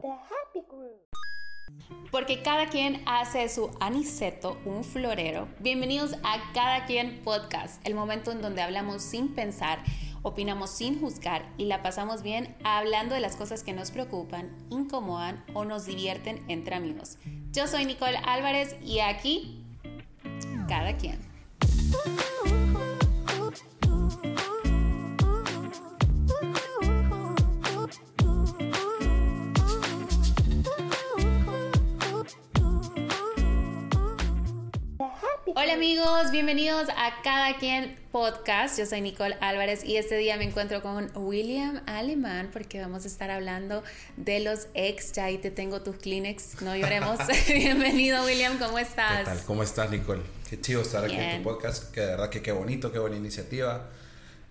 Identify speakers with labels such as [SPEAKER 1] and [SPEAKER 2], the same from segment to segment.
[SPEAKER 1] The Happy Group.
[SPEAKER 2] Porque cada quien hace su aniceto un florero. Bienvenidos a Cada quien podcast, el momento en donde hablamos sin pensar, opinamos sin juzgar y la pasamos bien hablando de las cosas que nos preocupan, incomodan o nos divierten entre amigos. Yo soy Nicole Álvarez y aquí, cada quien. Hola amigos, bienvenidos a Cada Quien Podcast. Yo soy Nicole Álvarez y este día me encuentro con William Alemán porque vamos a estar hablando de los ex. Ya ahí te tengo tus Kleenex, no lloremos. Bienvenido William, ¿cómo estás?
[SPEAKER 3] ¿Qué tal? ¿Cómo estás, Nicole? Qué chido estar aquí en tu podcast. Que de verdad que qué bonito, qué buena iniciativa.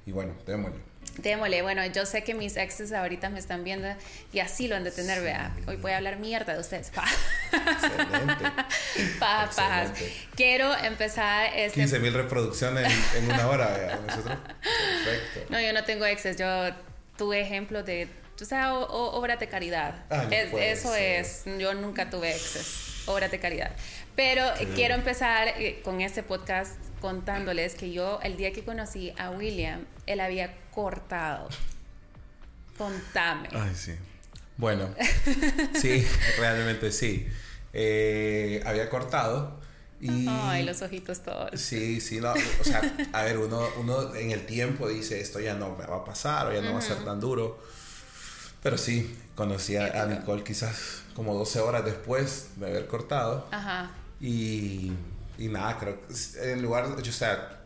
[SPEAKER 3] Y bueno, démosle.
[SPEAKER 2] Démosle, bueno, yo sé que mis exes ahorita me están viendo y así lo han de tener, vea. Hoy voy a hablar mierda de ustedes. Pa.
[SPEAKER 3] Excelente.
[SPEAKER 2] Pa.
[SPEAKER 3] Excelente.
[SPEAKER 2] Quiero empezar este
[SPEAKER 3] 15 mil reproducciones en, en una hora. vea, Nosotros, perfecto.
[SPEAKER 2] No, yo no tengo exes, yo tuve ejemplos de, o sea, o- o- obras de caridad.
[SPEAKER 3] Ah, no
[SPEAKER 2] Es- eso
[SPEAKER 3] ser.
[SPEAKER 2] es, yo nunca tuve exes, obras de caridad. Pero eh, quiero empezar eh, con este podcast contándoles que yo el día que conocí a William, él había cortado. Contame.
[SPEAKER 3] Ay, sí. Bueno, sí, realmente sí. Eh, había cortado y...
[SPEAKER 2] Ay, los ojitos todos.
[SPEAKER 3] Sí, sí, no, o sea, a ver, uno, uno en el tiempo dice esto ya no me va a pasar o ya no va a ser tan duro. Pero sí, conocí a. Nicole quizás como 12 horas después de haber cortado.
[SPEAKER 2] Ajá.
[SPEAKER 3] Y, y nada, creo que en lugar, o sea,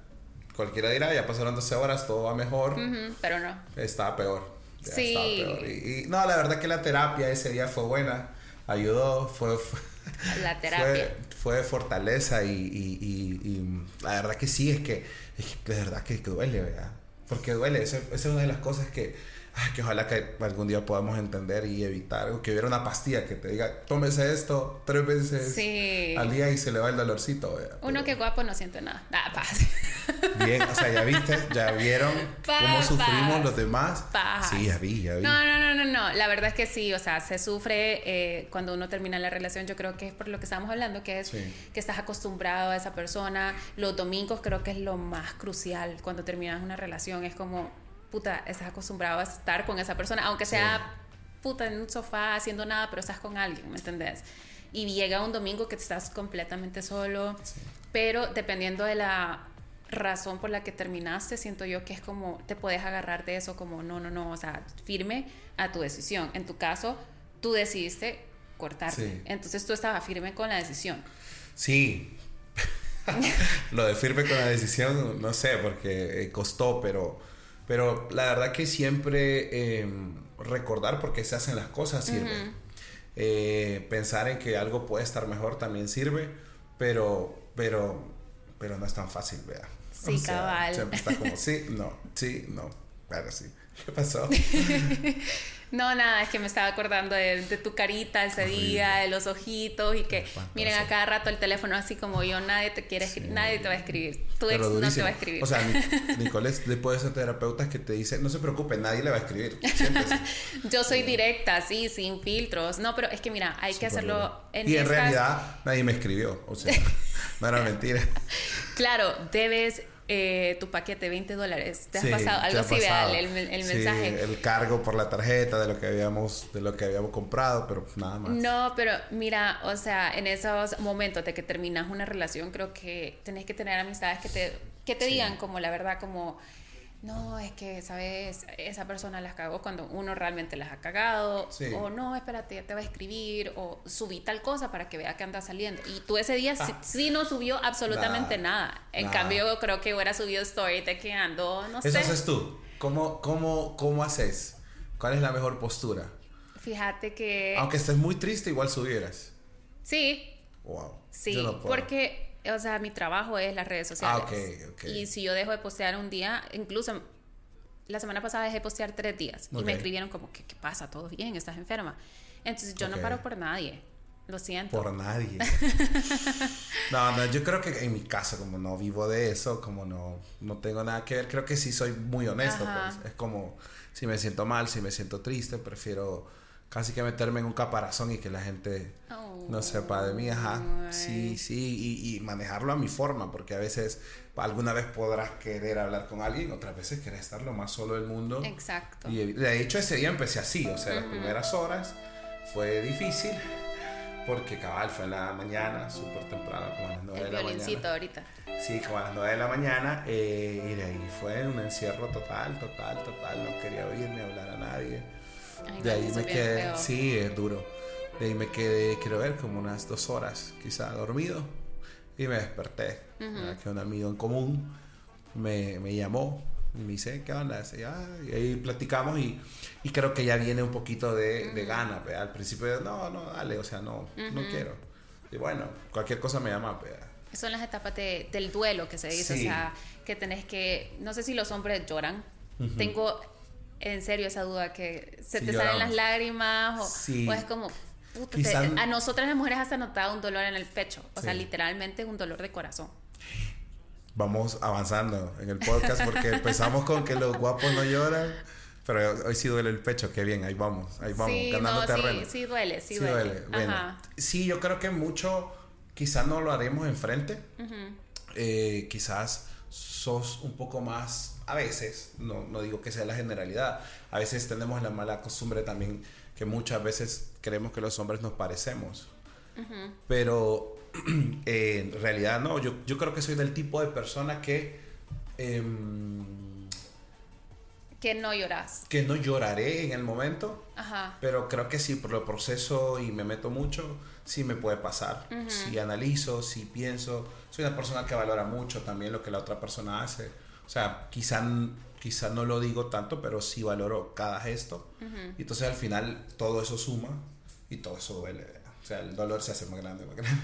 [SPEAKER 3] cualquiera dirá, ya pasaron 12 horas, todo va mejor.
[SPEAKER 2] Ujú, pero no.
[SPEAKER 3] Estaba peor. ya
[SPEAKER 2] Sí.
[SPEAKER 3] estaba peor. Y, y no, la verdad que la terapia ese día fue buena, ayudó, fue, fue,
[SPEAKER 2] La terapia.
[SPEAKER 3] fue, fue fortaleza y, y- y- la verdad que sí, es que, es que de verdad que, duele, ¿verdad? Porque duele, esa es una de las cosas que, ay, que ojalá que algún día podamos entender y evitar, o que hubiera una pastilla que te diga, tómese esto tres veces
[SPEAKER 2] Sí.
[SPEAKER 3] al día y se le va el dolorcito.
[SPEAKER 2] Uno que guapo no siente nada. Paz.
[SPEAKER 3] Bien, o sea, ya viste, ya vieron cómo sufrimos los demás. Sí, ya vi, ya vi.
[SPEAKER 2] No, no, no, no, no. La verdad es que sí, o sea, se sufre eh, cuando uno termina la relación. Yo creo que es por lo que estamos hablando, que es
[SPEAKER 3] Sí.
[SPEAKER 2] que estás acostumbrado a esa persona. Los domingos creo que es lo más crucial cuando terminas una relación. Es como, puta, estás acostumbrado a estar con esa persona, aunque sea, puta, en un sofá haciendo nada, pero estás con alguien, ¿me entendés? Y llega un domingo que estás completamente solo, pero dependiendo de la razón por la que terminaste, siento yo que es como, te puedes agarrar de eso como, no, no, no, o sea, firme a tu decisión. En tu caso, tú decidiste cortarte.
[SPEAKER 3] Sí.
[SPEAKER 2] Entonces tú estabas firme con la decisión.
[SPEAKER 3] Sí. Lo de firme con la decisión, no sé, porque eh, costó, pero, pero la verdad que siempre eh, recordar por qué se hacen las cosas sirve. Eh, pensar en que algo puede estar mejor también sirve, pero, pero, pero no es tan fácil, vea.
[SPEAKER 2] Sí, cabal.
[SPEAKER 3] Siempre está como, sí, no, sí, no, pero sí. ¿Qué pasó?
[SPEAKER 2] No, nada, es que me estaba acordando de, de tu carita ese
[SPEAKER 3] Horrible.
[SPEAKER 2] día, de los ojitos y que
[SPEAKER 3] Espantoso.
[SPEAKER 2] miren a cada rato el teléfono así como yo, nadie te quiere escribir, nadie te va a escribir. Tu ex no te va a escribir.
[SPEAKER 3] O sea, Nic- Nicole es después de esos terapeutas que te dicen, no se preocupe, nadie le va a escribir.
[SPEAKER 2] Yo soy directa, sí, sin filtros. No, pero es que mira, hay que hacerlo en
[SPEAKER 3] Y en realidad nadie me escribió. O sea, no era mentira.
[SPEAKER 2] Claro, debes eh, tu paquete 20 dólares. ¿Te has
[SPEAKER 3] Sí,
[SPEAKER 2] pasado?
[SPEAKER 3] ¿qué
[SPEAKER 2] Algo así, el, el- el
[SPEAKER 3] Sí,
[SPEAKER 2] mensaje.
[SPEAKER 3] el cargo por la tarjeta de lo que habíamos, de lo que habíamos comprado, pero nada más.
[SPEAKER 2] No, pero mira, o sea, en esos momentos de que terminas una relación, creo que tenés que tener amistades que te, que te
[SPEAKER 3] Sí.
[SPEAKER 2] digan como la verdad, como, no, es que, ¿sabes? Esa persona las cagó cuando uno realmente las ha cagado.
[SPEAKER 3] Sí.
[SPEAKER 2] O no, espérate, ya te va a escribir. O subí tal cosa para que vea que anda saliendo. Y tú ese día sí, sí no subió absolutamente
[SPEAKER 3] Nada.
[SPEAKER 2] nada. En
[SPEAKER 3] Nada.
[SPEAKER 2] cambio, creo que hubiera subido story de que ando, no
[SPEAKER 3] Eso
[SPEAKER 2] sé.
[SPEAKER 3] haces tú. ¿Cómo, cómo, ¿Cómo haces? ¿Cuál es la mejor postura?
[SPEAKER 2] Fíjate que...
[SPEAKER 3] Aunque estés muy triste, igual subieras.
[SPEAKER 2] Sí,
[SPEAKER 3] Wow.
[SPEAKER 2] Sí,
[SPEAKER 3] no
[SPEAKER 2] porque, o sea, mi trabajo es las redes sociales.
[SPEAKER 3] Ah, ok, ok.
[SPEAKER 2] Y si yo dejo de postear un día, incluso la semana pasada dejé de postear tres días y
[SPEAKER 3] Ok.
[SPEAKER 2] me escribieron como, ¿qué, qué pasa? ¿Todo bien? ¿Estás enferma? Entonces yo no paro por nadie. Lo siento.
[SPEAKER 3] Por nadie. no, no, yo creo que en mi caso, como no vivo de eso, como no, no tengo nada que ver, creo que sí soy muy honesto. Pues. Es como, si me siento mal, si me siento triste, prefiero casi que meterme en un caparazón y que la gente
[SPEAKER 2] Oh.
[SPEAKER 3] No sepa de mí, ajá.
[SPEAKER 2] Ay.
[SPEAKER 3] Sí, sí, y, y manejarlo a mi forma, porque a veces alguna vez podrás querer hablar con alguien, otras veces querés estar lo más solo del mundo.
[SPEAKER 2] Exacto.
[SPEAKER 3] Y de hecho ese día empecé así, o sea, las primeras horas fue difícil, porque cabal fue en la mañana, súper temprano, como a las 9
[SPEAKER 2] El
[SPEAKER 3] de la mañana.
[SPEAKER 2] ahorita.
[SPEAKER 3] Sí, como a las 9 de la mañana, eh, y de ahí fue un encierro total, total, total, no quería oír ni hablar a nadie.
[SPEAKER 2] Ay,
[SPEAKER 3] De
[SPEAKER 2] no,
[SPEAKER 3] ahí me quedé,
[SPEAKER 2] feo.
[SPEAKER 3] sí, es duro. De ahí me quedé, quiero ver, como unas dos horas, quizá dormido. Y me desperté. ¿verdad? Que un amigo en común me, me llamó y me dice, ¿qué onda? Y, ah, y ahí platicamos y, y creo que ya viene un poquito de, de gana. ¿verdad? Al principio, no, no, dale, o sea, no, no quiero. Y bueno, cualquier cosa me llama. ¿verdad?
[SPEAKER 2] Son las etapas de- del duelo que se dice, o
[SPEAKER 3] Sí.
[SPEAKER 2] sea, que tenés que, no sé si los hombres lloran. Tengo en serio esa duda que se
[SPEAKER 3] Sí,
[SPEAKER 2] te salen las
[SPEAKER 3] lloramos.
[SPEAKER 2] lágrimas o,
[SPEAKER 3] Sí.
[SPEAKER 2] o es como, puta, te- a nosotras las mujeres hasta notado un dolor en el pecho, o sea,
[SPEAKER 3] Sí.
[SPEAKER 2] literalmente es un dolor de corazón.
[SPEAKER 3] Vamos avanzando en el podcast porque empezamos con que los guapos no lloran. Pero hoy sí duele el pecho, qué bien, ahí vamos, ahí vamos,
[SPEAKER 2] sí,
[SPEAKER 3] ganando
[SPEAKER 2] no,
[SPEAKER 3] terreno.
[SPEAKER 2] sí, sí duele, sí,
[SPEAKER 3] Sí
[SPEAKER 2] duele.
[SPEAKER 3] duele. Bueno,
[SPEAKER 2] Ajá.
[SPEAKER 3] sí, yo creo que mucho, quizás no lo haremos enfrente. Eh, quizás sos un poco más, a veces, no, no digo que sea la generalidad, a veces tenemos la mala costumbre también que muchas veces creemos que los hombres nos parecemos. Pero eh, en realidad no, yo, yo creo que soy del tipo de persona que... em,
[SPEAKER 2] Que no lloras.
[SPEAKER 3] que no lloraré en el momento,
[SPEAKER 2] Ajá.
[SPEAKER 3] pero creo que si por lo proceso y me meto mucho, sí me puede pasar. Si analizo, si pienso, soy una persona que valora mucho también lo que la otra persona hace. O sea, quizá, quizá no lo digo tanto, pero sí valoro cada gesto. Y entonces al final todo eso suma y todo eso duele. O sea, el dolor se hace más grande, más grande.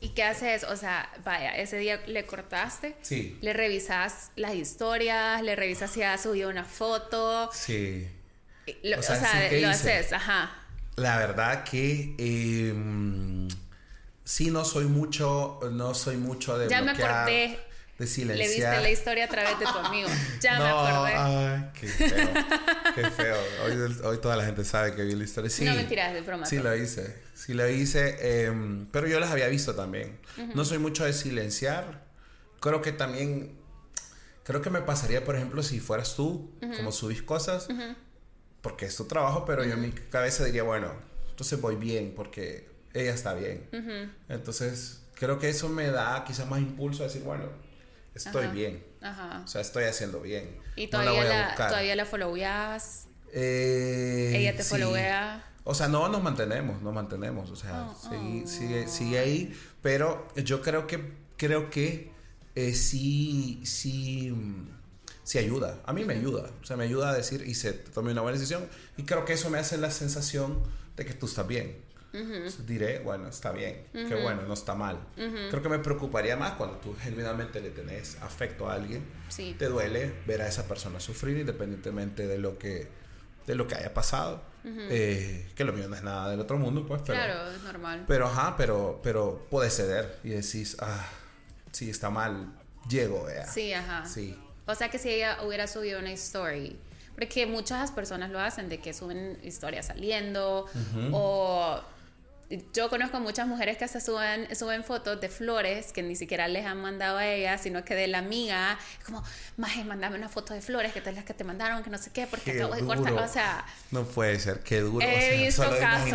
[SPEAKER 2] ¿Y qué haces? O sea, vaya, ese día le cortaste,
[SPEAKER 3] Sí,
[SPEAKER 2] le revisas las historias, le revisas si ha subido una foto,
[SPEAKER 3] sí.
[SPEAKER 2] lo-
[SPEAKER 3] O
[SPEAKER 2] o
[SPEAKER 3] sea,
[SPEAKER 2] sea,
[SPEAKER 3] sí, ¿qué
[SPEAKER 2] lo
[SPEAKER 3] hice?
[SPEAKER 2] haces, ajá.
[SPEAKER 3] La verdad que eh, sí no soy mucho, no soy mucho de
[SPEAKER 2] Ya me
[SPEAKER 3] bloquear,
[SPEAKER 2] acordé.
[SPEAKER 3] De
[SPEAKER 2] Le
[SPEAKER 3] silenciar.
[SPEAKER 2] viste la historia a través de tu amigo. Ya me
[SPEAKER 3] no,
[SPEAKER 2] acordé.
[SPEAKER 3] ay, qué feo, qué feo. Hoy, hoy toda la gente sabe que vi la historia. Sí,
[SPEAKER 2] No, mentiras, de broma.
[SPEAKER 3] Sí lo hice, sí lo hice, eh, pero yo las había visto también. No soy mucho de silenciar. Creo que también, creo que me pasaría, por ejemplo, si fueras tú, como subís cosas, porque es tu trabajo, pero yo en mi cabeza diría, bueno, entonces voy bien, porque ella está bien. Entonces, creo que eso me da quizás más impulso a decir, bueno, estoy
[SPEAKER 2] Ajá.
[SPEAKER 3] bien.
[SPEAKER 2] Ajá.
[SPEAKER 3] O sea, estoy haciendo bien.
[SPEAKER 2] Y
[SPEAKER 3] No la
[SPEAKER 2] todavía
[SPEAKER 3] voy a
[SPEAKER 2] la,
[SPEAKER 3] buscar.
[SPEAKER 2] todavía la followeas.
[SPEAKER 3] Eh,
[SPEAKER 2] Ella te
[SPEAKER 3] sí.
[SPEAKER 2] followea.
[SPEAKER 3] O sea, no nos mantenemos, nos mantenemos. O sea,
[SPEAKER 2] Oh,
[SPEAKER 3] sí,
[SPEAKER 2] oh.
[SPEAKER 3] sigue, sigue ahí. Pero yo creo que, creo que eh, sí, sí, mm, sí ayuda. A mí me ayuda. O sea, me ayuda a decir, y se tomé una buena decisión. Y creo que eso me hace la sensación de que tú estás bien. Entonces Diré, bueno, está bien, qué bueno, no está mal. Creo que me preocuparía más cuando tú genuinamente le tenés afecto a alguien.
[SPEAKER 2] Sí.
[SPEAKER 3] Te duele ver a esa persona sufrir independientemente de lo que, de lo que haya pasado. Eh, que lo mío no es nada del otro mundo, pues, pero...
[SPEAKER 2] claro, es normal.
[SPEAKER 3] Pero, ajá, pero, pero puedes ceder y decís, ah, sí, está mal, llego, vea.
[SPEAKER 2] Sí, ajá.
[SPEAKER 3] Sí.
[SPEAKER 2] O sea que si ella hubiera subido una story, porque muchas personas lo hacen, de que suben historias saliendo, o yo conozco muchas mujeres que hasta suben, suben fotos de flores que ni siquiera les han mandado a ella, sino que de la amiga, es como, maje, mandame una foto de flores, que tal las que te mandaron, que no sé qué, porque
[SPEAKER 3] Qué
[SPEAKER 2] acabo de
[SPEAKER 3] duro.
[SPEAKER 2] cortar, o sea,
[SPEAKER 3] No puede ser, qué duro.
[SPEAKER 2] He visto
[SPEAKER 3] de
[SPEAKER 2] casos,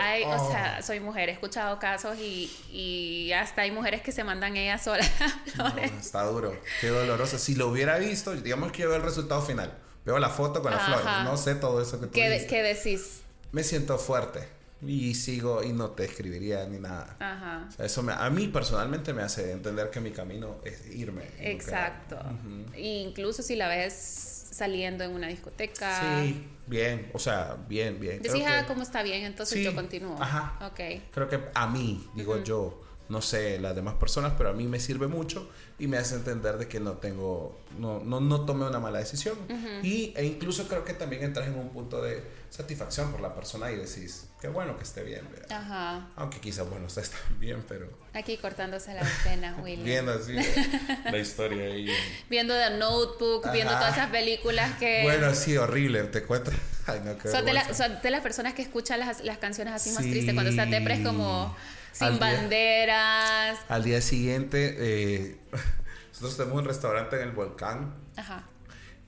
[SPEAKER 2] hay, o
[SPEAKER 3] Oh.
[SPEAKER 2] sea, soy mujer, he escuchado casos y, y hasta hay mujeres que se mandan ellas solas
[SPEAKER 3] No, está duro, qué doloroso. Si lo hubiera visto, digamos que yo veo el resultado final, veo la foto con las
[SPEAKER 2] Ajá.
[SPEAKER 3] flores, no sé todo eso que tú
[SPEAKER 2] ¿Qué, de- qué decís?
[SPEAKER 3] Me siento fuerte y sigo y no te escribiría ni nada.
[SPEAKER 2] Ajá.
[SPEAKER 3] O sea, eso me- a mí personalmente me hace entender que mi camino es irme.
[SPEAKER 2] Exacto.
[SPEAKER 3] quedarme.
[SPEAKER 2] E Incluso si la ves saliendo en una discoteca.
[SPEAKER 3] Sí, bien, o sea, bien, bien.
[SPEAKER 2] Decís, ah,
[SPEAKER 3] que-
[SPEAKER 2] como está bien, entonces
[SPEAKER 3] Sí,
[SPEAKER 2] yo continúo.
[SPEAKER 3] ajá.
[SPEAKER 2] Ok.
[SPEAKER 3] Creo que a mí, digo yo, no sé las demás personas, pero a mí me sirve mucho y me hace entender de que no tengo, no, no, no tomé una mala decisión. y, e incluso creo que también entras en un punto de satisfacción por la persona y decís, qué bueno que esté bien.
[SPEAKER 2] Ajá.
[SPEAKER 3] Aunque quizás, bueno, está bien, pero
[SPEAKER 2] Aquí cortándose las venas, William.
[SPEAKER 3] viendo así la historia ahí.
[SPEAKER 2] Viendo The Notebook, viendo
[SPEAKER 3] Ajá.
[SPEAKER 2] todas esas películas que.
[SPEAKER 3] Bueno, sí, horrible, te cuento. Ay, no,
[SPEAKER 2] Son de, la- son de las personas que escuchan las, las canciones así más
[SPEAKER 3] Sí.
[SPEAKER 2] tristes. Cuando está depre es como sin
[SPEAKER 3] Al día-
[SPEAKER 2] banderas.
[SPEAKER 3] Al día siguiente, eh, nosotros tenemos un restaurante en el volcán
[SPEAKER 2] Ajá.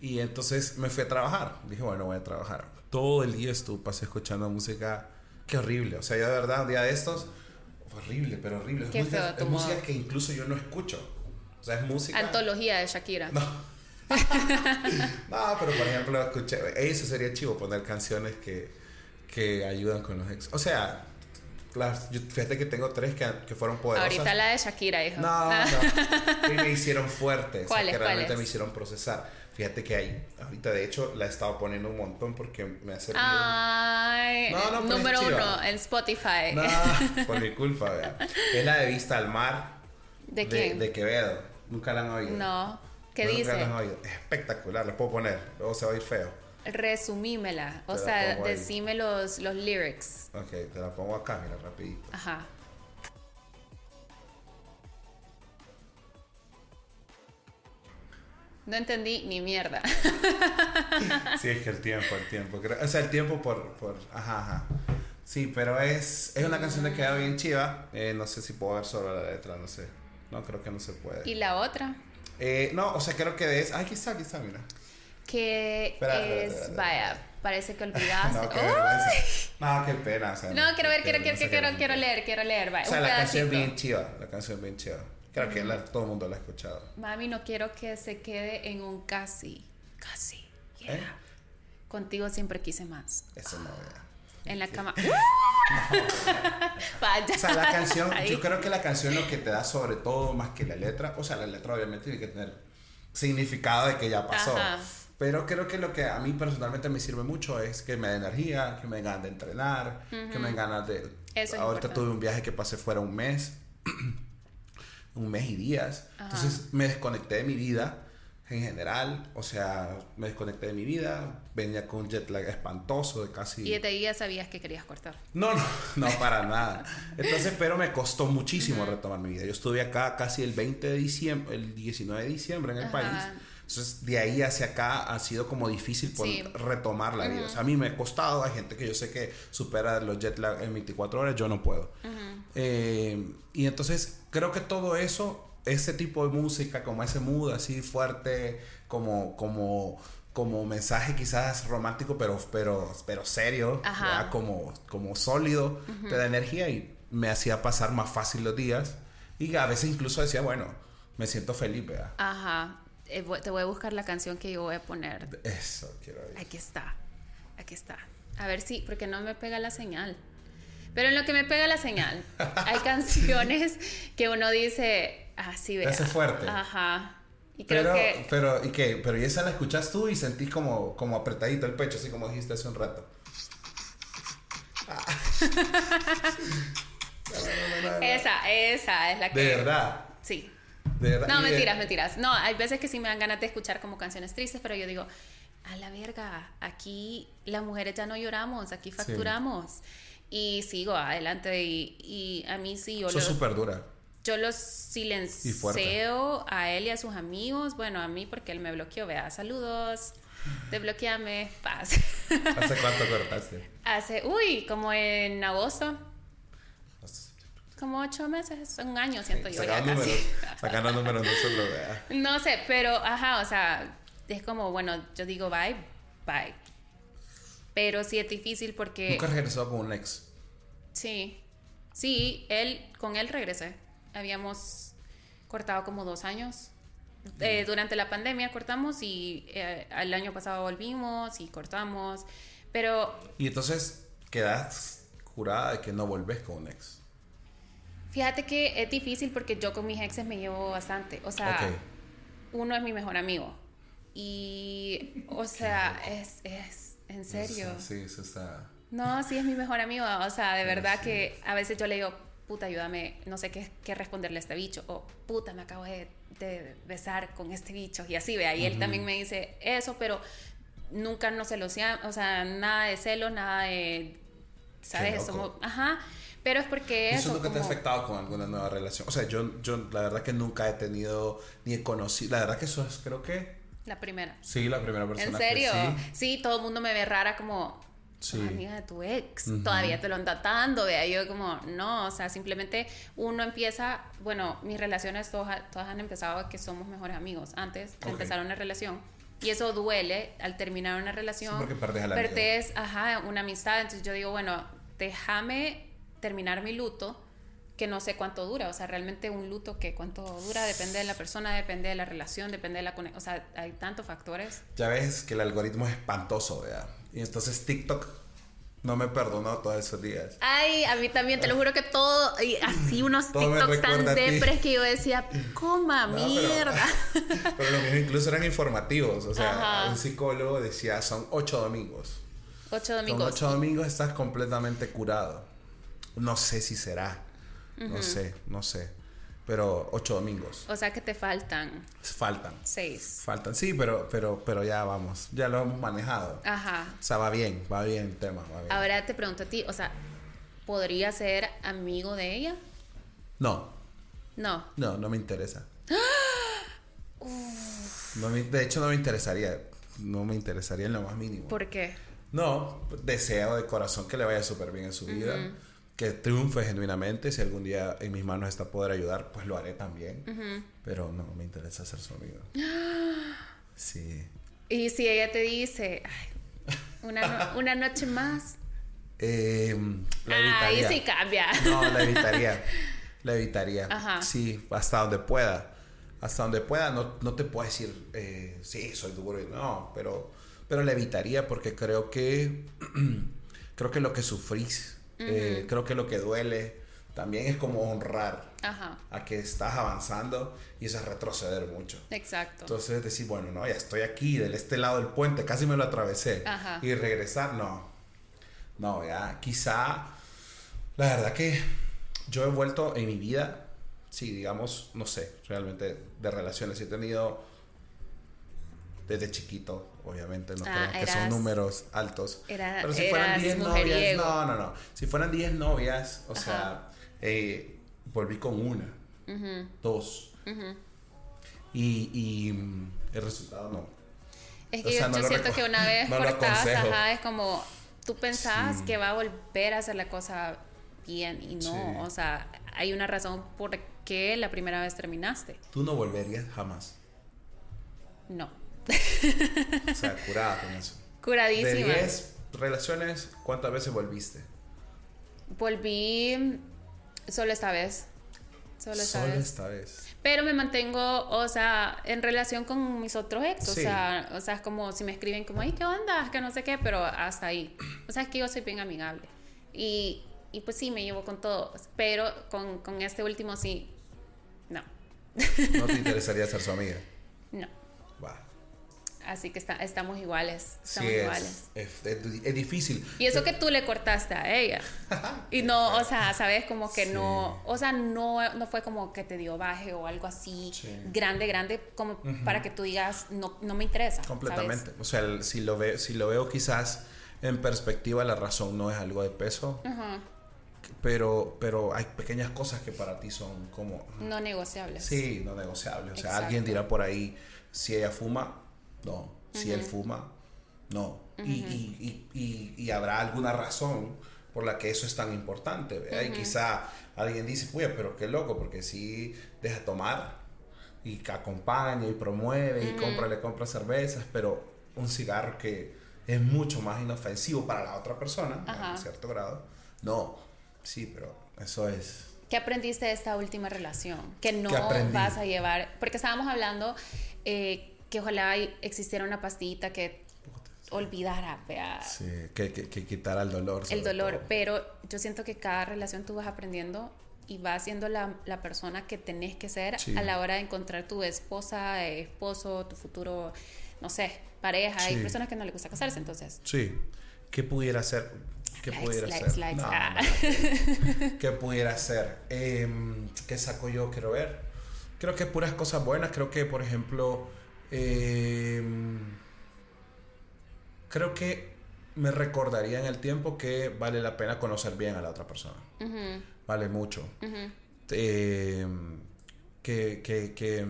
[SPEAKER 3] y entonces me fui a trabajar. Dije, bueno, voy a trabajar. Todo el día estuve, pasé escuchando música. Qué horrible. O sea, yo de verdad, un día de estos, horrible, pero horrible. Es
[SPEAKER 2] Qué
[SPEAKER 3] música,
[SPEAKER 2] feo
[SPEAKER 3] es música que incluso yo no escucho. O sea, es música.
[SPEAKER 2] Antología de Shakira.
[SPEAKER 3] No. no, pero por ejemplo, escuché, eso sería chivo, poner canciones que, que ayudan con los ex. O sea, las, yo- fíjate que tengo tres que, que fueron poderosas.
[SPEAKER 2] Ahorita la de Shakira, hijo.
[SPEAKER 3] No, no. Y me hicieron fuerte. O sea,
[SPEAKER 2] ¿Cuáles,
[SPEAKER 3] que realmente
[SPEAKER 2] cuáles?
[SPEAKER 3] me hicieron procesar. Fíjate que ahí, ahorita de hecho, la he estado poniendo un montón porque me ha servido.
[SPEAKER 2] Ay,
[SPEAKER 3] No, no, es
[SPEAKER 2] número uno en Spotify.
[SPEAKER 3] No, por mi culpa, vea. Es la de Vista al Mar
[SPEAKER 2] ¿De quién?
[SPEAKER 3] de Quevedo. Nunca la han oído.
[SPEAKER 2] No. ¿Qué
[SPEAKER 3] Nunca
[SPEAKER 2] dice?
[SPEAKER 3] la han oído. Es espectacular, la puedo poner. Luego se va a ir feo.
[SPEAKER 2] Resumímela. O sea, decime los, los lyrics.
[SPEAKER 3] Ok, te la pongo acá, mira, rapidito.
[SPEAKER 2] Ajá. No entendí ni mierda.
[SPEAKER 3] Sí, es que el tiempo, el tiempo. O sea, el tiempo por... por ajá, ajá. Sí, pero es, es una canción de queda bien chiva. Eh, no sé si puedo ver solo la letra, no sé. No, creo que no se puede.
[SPEAKER 2] y la otra,
[SPEAKER 3] Eh, no, o sea, creo que es... Ay, aquí está, aquí está, mira.
[SPEAKER 2] Que
[SPEAKER 3] Espera,
[SPEAKER 2] es,
[SPEAKER 3] espera,
[SPEAKER 2] vaya, parece que olvidaste.
[SPEAKER 3] No, qué
[SPEAKER 2] ¡Ay!
[SPEAKER 3] vergüenza. No, qué pena. O sea,
[SPEAKER 2] No, quiero ver, quiero, quiero, quiero, quiero leer, quiero leer. Vaya,
[SPEAKER 3] O sea,
[SPEAKER 2] un
[SPEAKER 3] la canción es bien chiva. La canción es bien chiva. Creo que la- todo el mundo la ha escuchado.
[SPEAKER 2] Mami, no quiero que se quede en un casi. Casi. Yeah.
[SPEAKER 3] ¿Eh?
[SPEAKER 2] Contigo siempre quise más.
[SPEAKER 3] Eso no, vea.
[SPEAKER 2] En la cama. Vaya.
[SPEAKER 3] O sea, la canción,
[SPEAKER 2] Ahí.
[SPEAKER 3] yo creo que la canción lo que te da sobre todo más que la letra, o sea, la letra obviamente tiene que tener significado de que ya pasó.
[SPEAKER 2] Ajá.
[SPEAKER 3] Pero creo que lo que a mí personalmente me sirve mucho es que me dé energía, que me den ganas de entrenar, que me den ganas de...
[SPEAKER 2] Eso es
[SPEAKER 3] Ahorita tuve un viaje que pasé fuera un mes, un mes y días. Entonces me desconecté de mi vida en general, o sea, me desconecté de mi vida, venía con un jet lag espantoso de casi...
[SPEAKER 2] Y desde ahí ya sabías que querías cortar.
[SPEAKER 3] No, no, no, para nada. Entonces, pero me costó muchísimo retomar mi vida. Yo estuve acá casi el 20 de diciembre, el 19 de diciembre en el
[SPEAKER 2] Ajá.
[SPEAKER 3] país. Entonces, de ahí hacia acá ha sido como difícil por
[SPEAKER 2] Sí.
[SPEAKER 3] retomar la vida. O sea, a mí me ha costado, hay gente que yo sé que supera los jet lag en 24 horas, yo no puedo. Eh, y entonces, creo que todo eso, ese tipo de música, como ese mood así fuerte, como, como, como mensaje quizás romántico, pero, pero, pero serio, como, como sólido, te da energía y me hacía pasar más fácil los días. Y a veces incluso decía, bueno, me siento feliz, ¿verdad?
[SPEAKER 2] Ajá. Eh, te voy a buscar la canción que yo voy a poner.
[SPEAKER 3] Eso quiero decir.
[SPEAKER 2] Aquí está. Aquí está. A ver si, porque no me pega la señal. Pero en lo que me pega la señal, hay canciones que uno dice, ah, sí, vea.
[SPEAKER 3] hace fuerte.
[SPEAKER 2] Ajá. Y creo
[SPEAKER 3] Pero,
[SPEAKER 2] que.
[SPEAKER 3] pero, ¿y qué? Pero ¿y esa la escuchas tú y sentís como, como apretadito el pecho, así como dijiste hace un rato?
[SPEAKER 2] Esa, esa es la que.
[SPEAKER 3] De verdad,
[SPEAKER 2] Sí.
[SPEAKER 3] De verdad.
[SPEAKER 2] No, mentiras, mentiras. No, hay veces que sí me dan ganas de escuchar como canciones tristes, pero yo digo, a la verga, aquí las mujeres ya no lloramos, aquí facturamos. Y sigo adelante y, y a mí sí, yo,
[SPEAKER 3] Sos súper dura.
[SPEAKER 2] yo los silencio a él y a sus amigos, bueno, a mí porque él me bloqueó, vea, saludos, desbloqueame, paz.
[SPEAKER 3] ¿Hace cuánto cortaste?
[SPEAKER 2] Hace, uy, como en agosto, como ocho meses, un año siento yo casi.
[SPEAKER 3] números, números no se lo vea.
[SPEAKER 2] No sé, pero ajá, o sea, es como, bueno, yo digo bye, bye. Pero sí es difícil porque
[SPEAKER 3] Nunca has regresado con un ex.
[SPEAKER 2] sí, sí, él, con él regresé. Habíamos cortado como dos años. Eh, durante la pandemia cortamos y eh, el año pasado volvimos y cortamos. Pero
[SPEAKER 3] Y entonces quedas jurada de que no volvés con un ex.
[SPEAKER 2] Fíjate que es difícil porque yo con mis exes me llevo bastante. O sea,
[SPEAKER 3] Ok.
[SPEAKER 2] uno es mi mejor amigo. Y, o sea, es, es, en serio.
[SPEAKER 3] Eso- Sí, eso está.
[SPEAKER 2] No, sí es mi mejor amigo. O sea, de verdad que a veces yo le digo, puta, ayúdame, no sé qué, qué responderle a este bicho. O, puta, me acabo de, de besar con este bicho. Y así, vea. Y él también me dice eso, pero nunca nos celosiamos. O sea, nada de celos, nada de. ¿Sabes? Somos, ajá. Pero es porque
[SPEAKER 3] ¿Eso
[SPEAKER 2] eso.
[SPEAKER 3] nunca te ha
[SPEAKER 2] como-
[SPEAKER 3] afectado con alguna nueva relación? O sea, yo, yo la verdad que nunca he tenido ni he conocido. La verdad que eso es, creo que
[SPEAKER 2] La primera.
[SPEAKER 3] Sí, la primera persona.
[SPEAKER 2] ¿En
[SPEAKER 3] que
[SPEAKER 2] serio?
[SPEAKER 3] sí.
[SPEAKER 2] Sí. todo el mundo me ve rara como
[SPEAKER 3] Sí.
[SPEAKER 2] "Sos amiga de tu ex.
[SPEAKER 3] Ujú.
[SPEAKER 2] Todavía te lo anda dando. Vea, yo como, no, o sea, simplemente uno empieza, bueno, mis relaciones todas, todas han empezado que somos mejores amigos antes de
[SPEAKER 3] Ok.
[SPEAKER 2] empezar una relación. Y eso duele al terminar una relación.
[SPEAKER 3] Sí, porque perdés al amigo.
[SPEAKER 2] Perdés, ajá, una amistad. Entonces yo digo, bueno, déjame terminar mi luto que no sé cuánto dura, o sea, realmente un luto que cuánto dura depende de la persona, depende de la relación, depende de la conexión, o sea, hay tantos factores.
[SPEAKER 3] Ya ves que el algoritmo es espantoso, ¿verdad? Y entonces TikTok no me perdonó todos esos días.
[SPEAKER 2] Ay, a mí también, te lo juro que todo, y así unos
[SPEAKER 3] Todo
[SPEAKER 2] TikToks tan depres que yo decía, coma,
[SPEAKER 3] No, pero-
[SPEAKER 2] mierda.
[SPEAKER 3] Pero los míos incluso eran informativos. O sea,
[SPEAKER 2] Ajá.
[SPEAKER 3] un psicólogo decía, son ocho domingos.
[SPEAKER 2] Ocho
[SPEAKER 3] Con
[SPEAKER 2] domingos.
[SPEAKER 3] ocho domingos estás completamente curado. No sé si será. No sé, no sé. Pero ocho domingos.
[SPEAKER 2] O sea que te faltan
[SPEAKER 3] Faltan.
[SPEAKER 2] seis.
[SPEAKER 3] Faltan. Sí, pero, pero, pero ya vamos. Ya lo hemos manejado.
[SPEAKER 2] Ajá.
[SPEAKER 3] O sea, va bien, va bien el tema. Va bien.
[SPEAKER 2] Ahora te pregunto a ti, o sea, ¿podría ser amigo de ella?
[SPEAKER 3] No,
[SPEAKER 2] No.
[SPEAKER 3] no, no me interesa. No me- de hecho, no me interesaría. No me interesaría en lo más mínimo.
[SPEAKER 2] ¿Por qué?
[SPEAKER 3] No, deseo de corazón que le vaya súper bien en su vida, que triunfe genuinamente. Si algún día en mis manos está poder ayudar, pues lo haré también. Pero no me interesa ser su amigo. Sí.
[SPEAKER 2] Y si ella te dice, "Ay, una, no- una noche más.
[SPEAKER 3] Eh, la
[SPEAKER 2] Ahí
[SPEAKER 3] evitaría.
[SPEAKER 2] sí cambia.
[SPEAKER 3] No, la evitaría. La evitaría.
[SPEAKER 2] Ajá.
[SPEAKER 3] Sí, hasta donde pueda. Hasta donde pueda, no, no te puedo decir, eh, sí, soy duro. No, pero, pero la evitaría porque creo que, creo que lo que sufrís, eh, creo que lo que duele, también es como honrar
[SPEAKER 2] Ajá,
[SPEAKER 3] a que estás avanzando y eso es retroceder mucho.
[SPEAKER 2] exacto.
[SPEAKER 3] Entonces decir, bueno, no, ya estoy aquí, del este lado del puente, casi me lo atravesé.
[SPEAKER 2] Ajá.
[SPEAKER 3] Y regresar, no. No, ya, quizá, la verdad que yo he vuelto en mi vida, sí, digamos, no sé, realmente de relaciones he tenido desde chiquito, obviamente, no
[SPEAKER 2] Ah,
[SPEAKER 3] creo que son números altos.
[SPEAKER 2] era-
[SPEAKER 3] pero si fueran
[SPEAKER 2] eras
[SPEAKER 3] 10 novias, no, no, no. Si fueran 10 novias, o
[SPEAKER 2] Ajá.
[SPEAKER 3] sea, eh, volví con una, dos. Y, y mm, el resultado no.
[SPEAKER 2] Es que
[SPEAKER 3] O sea,
[SPEAKER 2] yo,
[SPEAKER 3] no
[SPEAKER 2] yo
[SPEAKER 3] lo
[SPEAKER 2] siento que una vez
[SPEAKER 3] no
[SPEAKER 2] ajá, es como tú pensabas
[SPEAKER 3] Sí.
[SPEAKER 2] que va a volver a hacer la cosa bien y no,
[SPEAKER 3] Sí.
[SPEAKER 2] o sea, hay una razón por qué la primera vez terminaste.
[SPEAKER 3] Tú no volverías jamás.
[SPEAKER 2] No.
[SPEAKER 3] O sea, curada con eso. De
[SPEAKER 2] Curadísima.
[SPEAKER 3] 10 relaciones, ¿cuántas veces volviste?
[SPEAKER 2] Volví solo esta vez. Solo esta
[SPEAKER 3] Solo
[SPEAKER 2] vez.
[SPEAKER 3] esta vez.
[SPEAKER 2] Pero me mantengo, o sea, en relación con mis otros ex.
[SPEAKER 3] Sí.
[SPEAKER 2] O, sea, o sea, es como si me escriben como, ay, ¿qué onda? Que no sé qué, pero hasta ahí. O sea, es que yo soy bien amigable. Y, y pues sí, me llevo con todos. Pero con, con este último sí, no.
[SPEAKER 3] ¿No te interesaría ser su amiga?
[SPEAKER 2] Así que está, estamos iguales.
[SPEAKER 3] Sí,
[SPEAKER 2] Estamos
[SPEAKER 3] es,
[SPEAKER 2] iguales.
[SPEAKER 3] es, es- es difícil.
[SPEAKER 2] Y eso que tú le cortaste a ella. Y no, o sea, sabes, como que
[SPEAKER 3] Sí.
[SPEAKER 2] no, o sea, no, no fue como que te dio baje o algo así
[SPEAKER 3] Sí.
[SPEAKER 2] grande, grande, como para que tú digas, no, no me interesa. ¿sabes?
[SPEAKER 3] Completamente. O sea, el- si lo, ve, si lo veo quizás en perspectiva, la razón no es algo de peso. Pero, pero hay pequeñas cosas que para ti son como...
[SPEAKER 2] No negociables.
[SPEAKER 3] Sí, no negociable. O sea,
[SPEAKER 2] Exacto.
[SPEAKER 3] alguien dirá por ahí, si ella fuma, no. Si él fuma, no. y, y, y, y, y habrá alguna razón por la que eso es tan importante. ¿verdad? Y quizá alguien dice, oye, pero qué loco, porque si deja tomar y que acompaña y promueve y compra, le compra cervezas, pero un cigarro que es mucho más inofensivo para la otra persona, en cierto grado, no. Sí, pero eso es...
[SPEAKER 2] ¿Qué aprendiste de esta última relación? Que no vas a llevar, porque estábamos hablando eh, que ojalá existiera una pastillita que olvidara, vea,
[SPEAKER 3] Sí, que, que, que quitar el dolor.
[SPEAKER 2] el dolor,
[SPEAKER 3] todo.
[SPEAKER 2] pero yo siento que cada relación tú vas aprendiendo y vas siendo la, la persona que tenés que ser
[SPEAKER 3] Sí.
[SPEAKER 2] a la hora de encontrar tu esposa, eh, esposo, tu futuro, no sé, pareja. Hay personas que no les gusta casarse, entonces.
[SPEAKER 3] Sí. ¿Qué pudiera ser? ¿Qué pudiera ser? No,
[SPEAKER 2] ah.
[SPEAKER 3] no. ¿Qué pudiera ser? Em, ¿Qué saco yo? Quiero ver. Creo que puras cosas buenas. Creo que, por ejemplo, em, creo que me recordaría en el tiempo que vale la pena conocer bien a la otra persona. Vale mucho. Em, que, que, que, que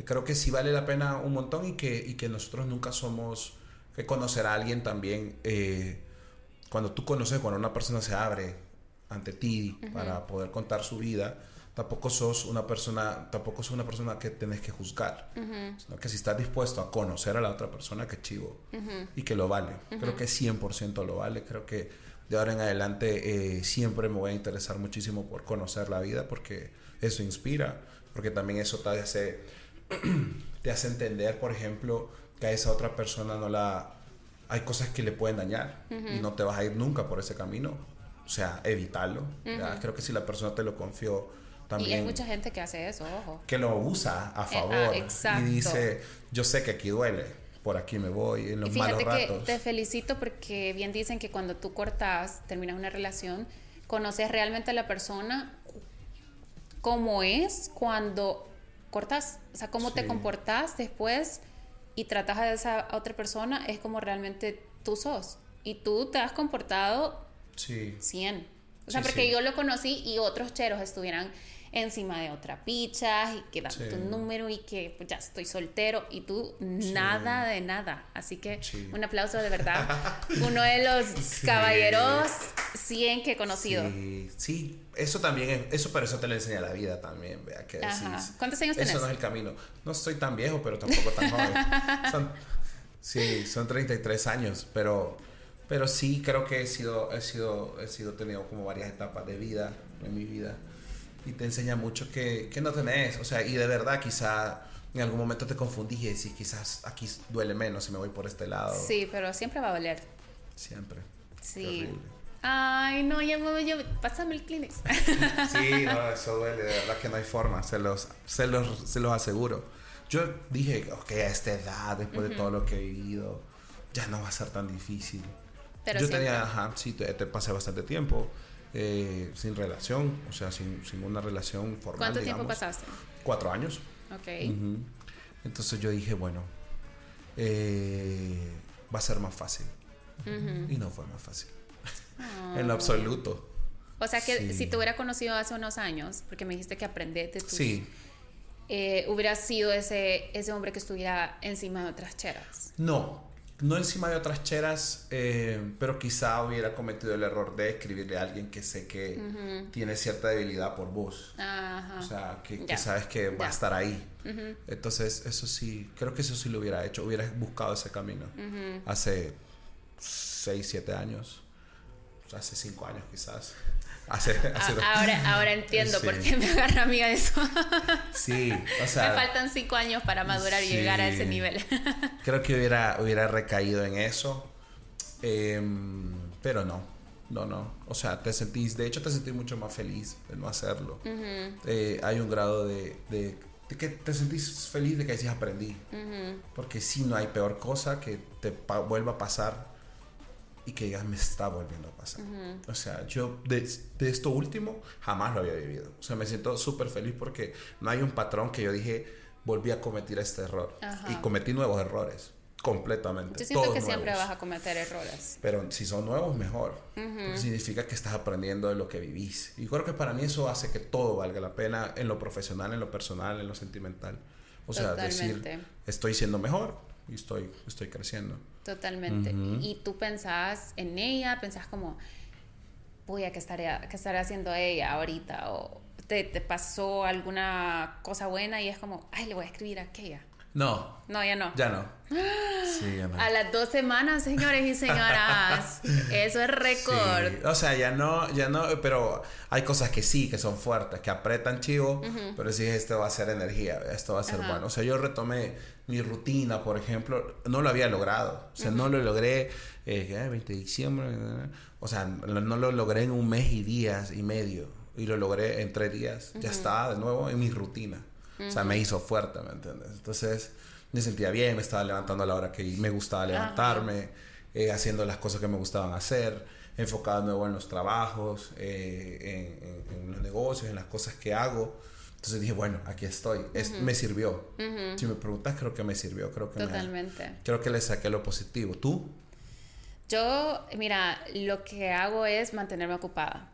[SPEAKER 3] que creo que sí vale la pena un montón y que, y que nosotros nunca somos, que conocer a alguien también, eh, cuando tú conoces, cuando una persona se abre ante ti para poder contar su vida, tampoco sos una persona, tampoco sos una persona que tenés que juzgar, sino que si estás dispuesto a conocer a la otra persona, que chivo, y que lo vale. Creo que 100% lo vale, creo que de ahora en adelante eh, siempre me voy a interesar muchísimo por conocer la vida, porque eso inspira, porque también eso te hace, te hace entender, por ejemplo, que a esa otra persona no la... Hay cosas que le pueden dañar y no te vas a ir nunca por ese camino. O sea, evitarlo. Creo que si la persona te lo confió,
[SPEAKER 2] y hay mucha gente que hace eso, ojo.
[SPEAKER 3] Que lo usa a favor. y dice, yo sé que aquí duele, por aquí me voy, en los y fíjate malos
[SPEAKER 2] que te felicito porque bien dicen que cuando tú cortas, terminas una relación, conoces realmente a la persona como es cuando cortas, o sea, cómo te comportas después y tratas a esa otra persona, es como realmente tú sos. Y tú te has comportado
[SPEAKER 3] sí.
[SPEAKER 2] 100. O sea, porque yo lo conocí y otros cheros estuvieran encima de otra picha y que da tu número y que pues, ya estoy soltero y tú nada de nada. Así que un aplauso de verdad. Uno de los caballeros 100 que he conocido.
[SPEAKER 3] Sí, eso también es, eso pero eso te lo enseña la vida también, vea que
[SPEAKER 2] ¿Cuántos años tenés?
[SPEAKER 3] Eso no es el camino. No estoy tan viejo, pero tampoco tan joven. Son, sí, son 33 años, pero pero sí creo que he sido he sido he sido tenido como varias etapas de vida en mi vida y te enseña mucho que, que no tenés, o sea, y de verdad quizá en algún momento te confundí y decís, quizás aquí duele menos si me voy por este lado.
[SPEAKER 2] Sí, pero siempre va a doler.
[SPEAKER 3] Siempre.
[SPEAKER 2] Sí. Ay, no, ya me yo, pásame el Kleenex.
[SPEAKER 3] sí, no, eso duele, de verdad que no hay forma, se los, se los, se los aseguro. Yo dije, ok, a esta edad, después de todo lo que he vivido, ya no va a ser tan difícil. Pero yo tenía, ajá, sí, te, te pasé bastante tiempo eh, sin relación, o sea, sin, sin una relación formal.
[SPEAKER 2] ¿Cuánto tiempo pasaste?
[SPEAKER 3] Cuatro años.
[SPEAKER 2] Ok.
[SPEAKER 3] Entonces yo dije, bueno, eh, va a ser más fácil. Y no fue más fácil. en lo absoluto.
[SPEAKER 2] O sea que si te hubiera conocido hace unos años, porque me dijiste que aprendiste tú. Sí. Eh, hubiera sido ese, ese hombre que estuviera encima de otras cheras.
[SPEAKER 3] No, no encima de otras cheras, eh, pero quizá hubiera cometido el error de escribirle a alguien que sé que tiene cierta debilidad por vos. O sea, que, sabes que va a estar ahí. Entonces, eso sí, creo que eso sí lo hubiera hecho. Hubiera buscado ese camino hace 6, 7 años. Hace 5 años quizás.
[SPEAKER 2] Ahora, ahora entiendo por qué me agarra amiga de eso.
[SPEAKER 3] sí, o sea.
[SPEAKER 2] Me faltan cinco años para madurar y llegar a ese nivel.
[SPEAKER 3] creo que hubiera, hubiera recaído en eso. Em, pero no, no, no. O sea, te sentís, de hecho te sentís mucho más feliz de no hacerlo. Eh, hay un grado de, de, que te sentís feliz de que decís aprendí. Porque si no hay peor cosa que te vuelva a pasar y que ya me está volviendo a pasar. O sea, yo de, esto último jamás lo había vivido. O sea, me siento súper feliz porque no hay un patrón que yo dije, volví a cometer este error. Y cometí nuevos errores, completamente.
[SPEAKER 2] Yo siento que siempre vas a cometer errores.
[SPEAKER 3] Pero si son nuevos, mejor. significa que estás aprendiendo de lo que vivís. Y creo que para mí eso hace que todo valga la pena en lo profesional, en lo personal, en lo sentimental. O sea, decir, estoy siendo mejor y estoy, estoy creciendo.
[SPEAKER 2] Totalmente. Y tú pensás en ella, pensás como, voy a qué estaría, qué estaría haciendo ella ahorita, o te, te, pasó alguna cosa buena y es como, ay, le voy a escribir a aquella.
[SPEAKER 3] No.
[SPEAKER 2] No, ya no.
[SPEAKER 3] Ya no. Sí, ya no.
[SPEAKER 2] A las dos semanas, señores y señoras. eso es récord.
[SPEAKER 3] O sea, ya no, ya no, pero hay cosas que sí, que son fuertes, que apretan chivo, pero sí, esto va a ser energía, esto va a ser bueno. O sea, yo retomé mi rutina, por ejemplo, no lo había logrado. O sea, no lo logré, eh, 20 de diciembre, o sea, no lo logré en un mes y días y medio. Y lo logré en tres días. Ya estaba de nuevo en mi rutina. O sea, me hizo fuerte, ¿me entiendes? Entonces, me sentía bien, me estaba levantando a la hora que me gustaba levantarme, eh, haciendo las cosas que me gustaban hacer, enfocado de nuevo en los trabajos, eh, en, los negocios, en las cosas que hago. Entonces dije, bueno, aquí estoy. es, me sirvió. Si me preguntas, creo que me sirvió. Creo que
[SPEAKER 2] Totalmente.
[SPEAKER 3] creo que le saqué lo positivo. ¿Tú?
[SPEAKER 2] Yo, mira, lo que hago es mantenerme ocupada.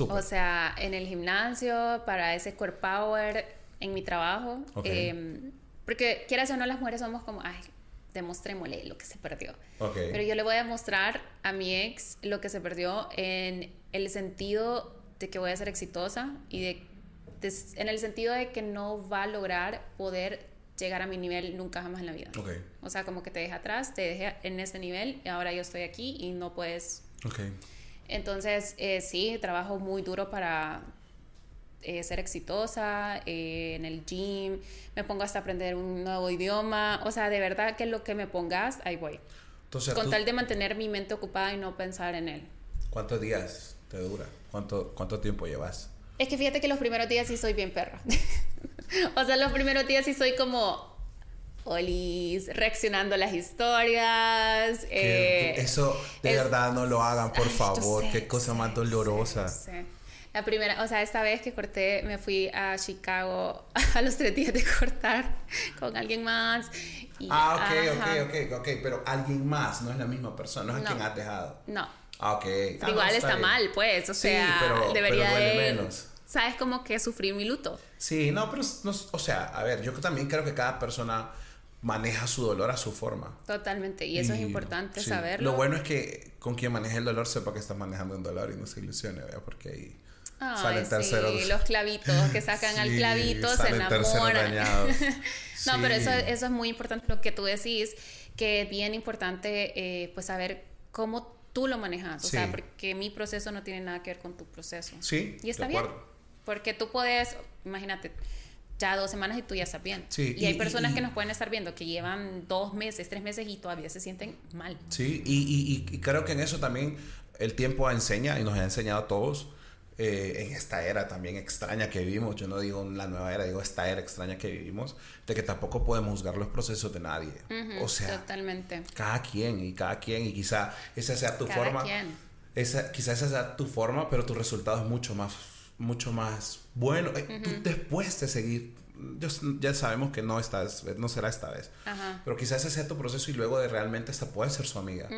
[SPEAKER 2] O sea, en el gimnasio, para ese core power, en mi trabajo. Em, Porque quieras o no, las mujeres somos como, ay, demostrémosle lo que se perdió.
[SPEAKER 3] Ok.
[SPEAKER 2] Pero yo le voy a mostrar a mi ex lo que se perdió en el sentido de que voy a ser exitosa y de, en el sentido de que no va a lograr poder llegar a mi nivel nunca jamás en la vida.
[SPEAKER 3] Ok.
[SPEAKER 2] O sea, como que te deja atrás, te deja en ese nivel y ahora yo estoy aquí y no puedes.
[SPEAKER 3] Ok.
[SPEAKER 2] Entonces, eh, sí, trabajo muy duro para eh, ser exitosa eh, en el gym, me pongo hasta aprender un nuevo idioma, o sea, de verdad que lo que me pongas, ahí voy.
[SPEAKER 3] Entonces,
[SPEAKER 2] Con
[SPEAKER 3] ¿tú
[SPEAKER 2] tal de mantener mi mente ocupada y no pensar en él.
[SPEAKER 3] ¿cuántos días te dura? ¿Cuánto, ¿Cuánto tiempo llevas?
[SPEAKER 2] Es que fíjate que los primeros días sí soy bien perra. o sea, los primeros días sí soy como olis, reaccionando a las historias. Eh,
[SPEAKER 3] eso de
[SPEAKER 2] es-
[SPEAKER 3] verdad no lo hagan, por
[SPEAKER 2] Ay,
[SPEAKER 3] favor.
[SPEAKER 2] sé,
[SPEAKER 3] Qué cosa
[SPEAKER 2] sé,
[SPEAKER 3] más dolorosa.
[SPEAKER 2] sé. La primera, o sea, esta vez que corté, me fui a Chicago a los tres días de cortar con alguien más. y-
[SPEAKER 3] Ah, ok,
[SPEAKER 2] ajá.
[SPEAKER 3] ok, ok, ok. Pero alguien más, no es la misma persona, no es
[SPEAKER 2] No.
[SPEAKER 3] quien has dejado.
[SPEAKER 2] No,
[SPEAKER 3] Ah, ok. Ah, no,
[SPEAKER 2] igual está
[SPEAKER 3] bien.
[SPEAKER 2] mal, pues, o
[SPEAKER 3] Sí,
[SPEAKER 2] sea,
[SPEAKER 3] pero-
[SPEAKER 2] debería
[SPEAKER 3] pero duele
[SPEAKER 2] de...
[SPEAKER 3] menos.
[SPEAKER 2] ¿Sabes? Como que sufrir mi luto.
[SPEAKER 3] Sí, no, pero, no, o sea, a ver, yo también creo que cada persona maneja su dolor a su forma.
[SPEAKER 2] Totalmente, y eso es
[SPEAKER 3] Y,
[SPEAKER 2] importante
[SPEAKER 3] sí,
[SPEAKER 2] saberlo.
[SPEAKER 3] Lo bueno es que con quien maneje el dolor sepa que está manejando un dolor y no se ilusione, ¿verdad? Porque ahí
[SPEAKER 2] Ay,
[SPEAKER 3] salen terceros.
[SPEAKER 2] sí, los clavitos que sacan al
[SPEAKER 3] Sí,
[SPEAKER 2] clavito se enamoran. no, pero eso, eso es muy importante lo que tú decís, que es bien importante eh, pues saber cómo tú lo manejas, o
[SPEAKER 3] Sí.
[SPEAKER 2] sea, porque mi proceso no tiene nada que ver con tu proceso.
[SPEAKER 3] Sí,
[SPEAKER 2] Y está
[SPEAKER 3] de
[SPEAKER 2] bien, porque tú puedes, imagínate, ya dos semanas y tú ya estás bien.
[SPEAKER 3] Sí,
[SPEAKER 2] y, hay personas
[SPEAKER 3] y-
[SPEAKER 2] que nos pueden estar viendo que llevan dos meses, tres meses y todavía se sienten mal.
[SPEAKER 3] Sí, y, y- y- y creo que en eso también el tiempo enseña y nos ha enseñado a todos eh, en esta era también extraña que vivimos. Yo no digo la nueva era, digo esta era extraña que vivimos, de que tampoco podemos juzgar los procesos de nadie. O sea,
[SPEAKER 2] Totalmente.
[SPEAKER 3] cada quien y cada quien y quizá esa sea tu
[SPEAKER 2] Cada
[SPEAKER 3] forma.
[SPEAKER 2] quien.
[SPEAKER 3] Esa, quizá esa sea tu forma, pero tu resultado es mucho más, mucho más bueno. Eh, Tú después de seguir, yo- ya sabemos que no esta vez, no será esta vez.
[SPEAKER 2] Ajá.
[SPEAKER 3] Pero quizás ese sea tu proceso y luego de realmente hasta puedes ser su amiga.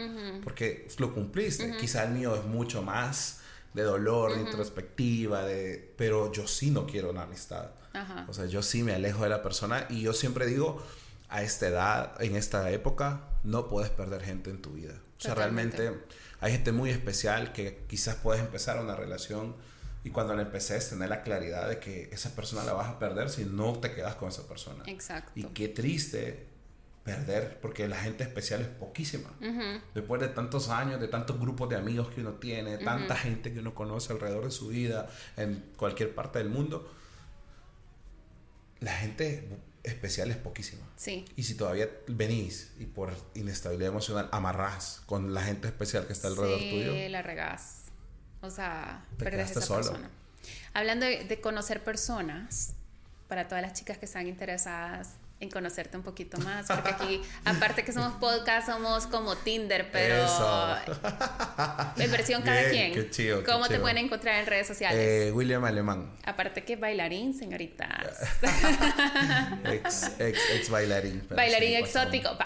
[SPEAKER 3] Porque lo cumpliste. Quizá el mío es mucho más de dolor, de introspectiva, de... pero yo sí no quiero una amistad.
[SPEAKER 2] Ajá.
[SPEAKER 3] O sea, yo sí me alejo de la persona y yo siempre digo, a esta edad, en esta época, no puedes perder gente en tu vida. O sea,
[SPEAKER 2] Totalmente.
[SPEAKER 3] realmente hay gente muy especial que quizás puedes empezar una relación y cuando la empeces tener la claridad de que esa persona la vas a perder si no te quedas con esa persona.
[SPEAKER 2] Exacto.
[SPEAKER 3] Y qué triste perder, porque la gente especial es poquísima. Después de tantos años, de tantos grupos de amigos que uno tiene, tanta gente que uno conoce alrededor de su vida, en cualquier parte del mundo, la gente especial es poquísima.
[SPEAKER 2] Sí.
[SPEAKER 3] Y si todavía venís y por inestabilidad emocional amarrás con la gente especial que está alrededor
[SPEAKER 2] sí,
[SPEAKER 3] tuyo,
[SPEAKER 2] la regás. O sea,
[SPEAKER 3] Te
[SPEAKER 2] perdés esa
[SPEAKER 3] solo.
[SPEAKER 2] persona. Hablando de, de conocer personas, para todas las chicas que están interesadas en conocerte un poquito más, porque aquí, aparte que somos podcast, somos como Tinder, pero
[SPEAKER 3] Eso.
[SPEAKER 2] en versión cada
[SPEAKER 3] Bien,
[SPEAKER 2] quien.
[SPEAKER 3] qué chido, qué
[SPEAKER 2] ¿Cómo te
[SPEAKER 3] chido.
[SPEAKER 2] pueden encontrar en redes sociales?
[SPEAKER 3] eh, William Alemán,
[SPEAKER 2] Aparte que bailarín, señoritas.
[SPEAKER 3] ex, ex, ex bailarín.
[SPEAKER 2] Bailarín
[SPEAKER 3] sí, pasamos.
[SPEAKER 2] exótico.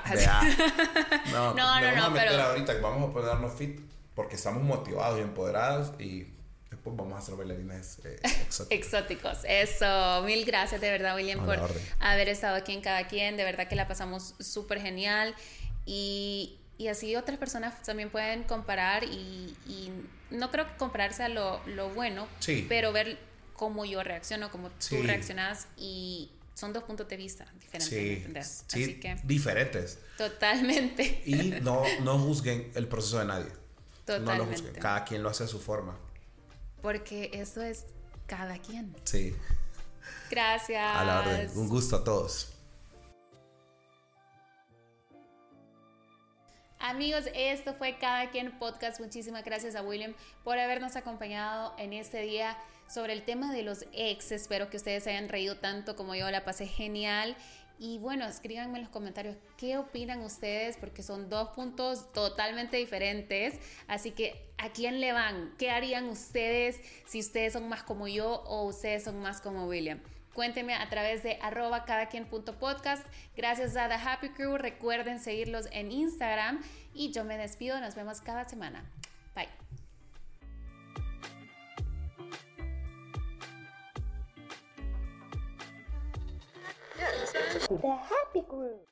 [SPEAKER 3] No,
[SPEAKER 2] No, no, no,
[SPEAKER 3] meter
[SPEAKER 2] pero-
[SPEAKER 3] ahorita, vamos a ponernos fit porque estamos motivados y empoderados y después vamos a ser bailarines eh, exóticos.
[SPEAKER 2] Exóticos, eso. Mil gracias de verdad, William, por
[SPEAKER 3] orden.
[SPEAKER 2] haber estado aquí en Cada Quien. De verdad que la pasamos súper genial. Y, y así otras personas también pueden comparar y, y no creo que compararse a lo, lo bueno,
[SPEAKER 3] Sí.
[SPEAKER 2] pero ver cómo yo reacciono, cómo
[SPEAKER 3] Sí.
[SPEAKER 2] tú reaccionas y son dos puntos de vista diferentes, ¿me
[SPEAKER 3] Sí,
[SPEAKER 2] entendés?
[SPEAKER 3] sí,
[SPEAKER 2] Así que
[SPEAKER 3] diferentes.
[SPEAKER 2] totalmente.
[SPEAKER 3] Y no, no juzguen el proceso de nadie. No lo
[SPEAKER 2] Totalmente.
[SPEAKER 3] juzguen. Cada quien lo hace a su forma.
[SPEAKER 2] Porque eso es cada quien.
[SPEAKER 3] Sí,
[SPEAKER 2] Gracias.
[SPEAKER 3] a la orden. Un gusto a todos.
[SPEAKER 2] Amigos, esto fue Cada Quien Podcast. Muchísimas gracias a William por habernos acompañado en este día sobre el tema de los ex. Espero que ustedes se hayan reído tanto como yo, la pasé genial. Y bueno, escríbanme en los comentarios qué opinan ustedes, porque son dos puntos totalmente diferentes. Así que, ¿a quién le van? ¿Qué harían ustedes si ustedes son más como yo o ustedes son más como William? Cuéntenme a través de arroba cada quien punto podcast. Gracias a The Happy Crew. Recuerden seguirlos en Instagram. Y yo me despido. Nos vemos cada semana. Bye.
[SPEAKER 1] The Happy Group.